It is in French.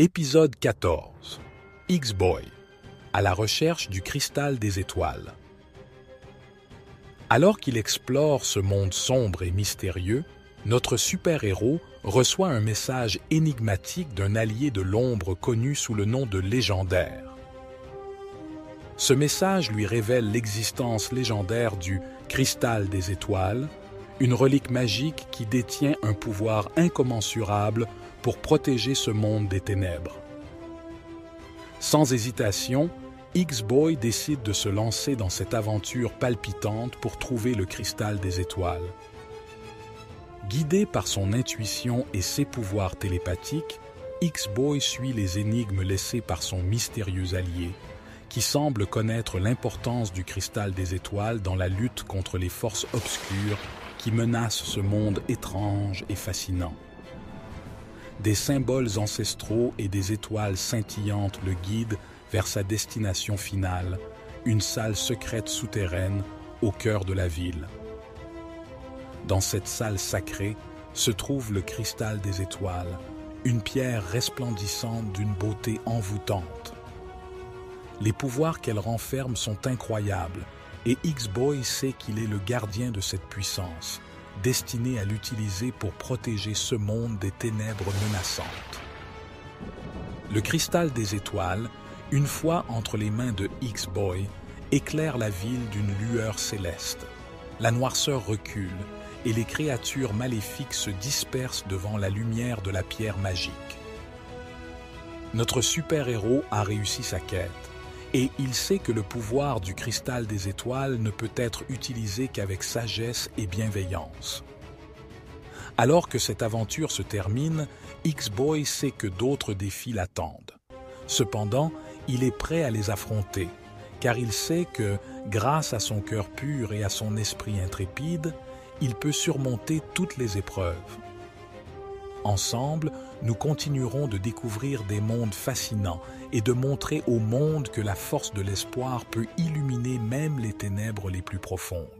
Épisode 14 X-Boy à la recherche du cristal des étoiles. Alors qu'il explore ce monde sombre et mystérieux, notre super-héros reçoit un message énigmatique d'un allié de l'ombre connu sous le nom de Légendaire. Ce message lui révèle l'existence légendaire du cristal des étoiles, une relique magique qui détient un pouvoir incommensurable pour protéger ce monde des ténèbres. Sans hésitation, X-Boy décide de se lancer dans cette aventure palpitante pour trouver le cristal des étoiles. Guidé par son intuition et ses pouvoirs télépathiques, X-Boy suit les énigmes laissées par son mystérieux allié, qui semble connaître l'importance du cristal des étoiles dans la lutte contre les forces obscures qui menacent ce monde étrange et fascinant. Des symboles ancestraux et des étoiles scintillantes le guident vers sa destination finale, une salle secrète souterraine au cœur de la ville. Dans cette salle sacrée se trouve le cristal des étoiles, une pierre resplendissante d'une beauté envoûtante. Les pouvoirs qu'elle renferme sont incroyables, et X-Boy sait qu'il est le gardien de cette puissance, destiné à l'utiliser pour protéger ce monde des ténèbres menaçantes. Le cristal des étoiles, une fois entre les mains de X-Boy, éclaire la ville d'une lueur céleste. La noirceur recule et les créatures maléfiques se dispersent devant la lumière de la pierre magique. Notre super-héros a réussi sa quête et il sait que le pouvoir du cristal des étoiles ne peut être utilisé qu'avec sagesse et bienveillance. Alors que cette aventure se termine, X-Boy sait que d'autres défis l'attendent. Cependant, il est prêt à les affronter, car il sait que, grâce à son cœur pur et à son esprit intrépide, il peut surmonter toutes les épreuves. Ensemble, nous continuerons de découvrir des mondes fascinants et de montrer au monde que la force de l'espoir peut illuminer même les ténèbres les plus profondes.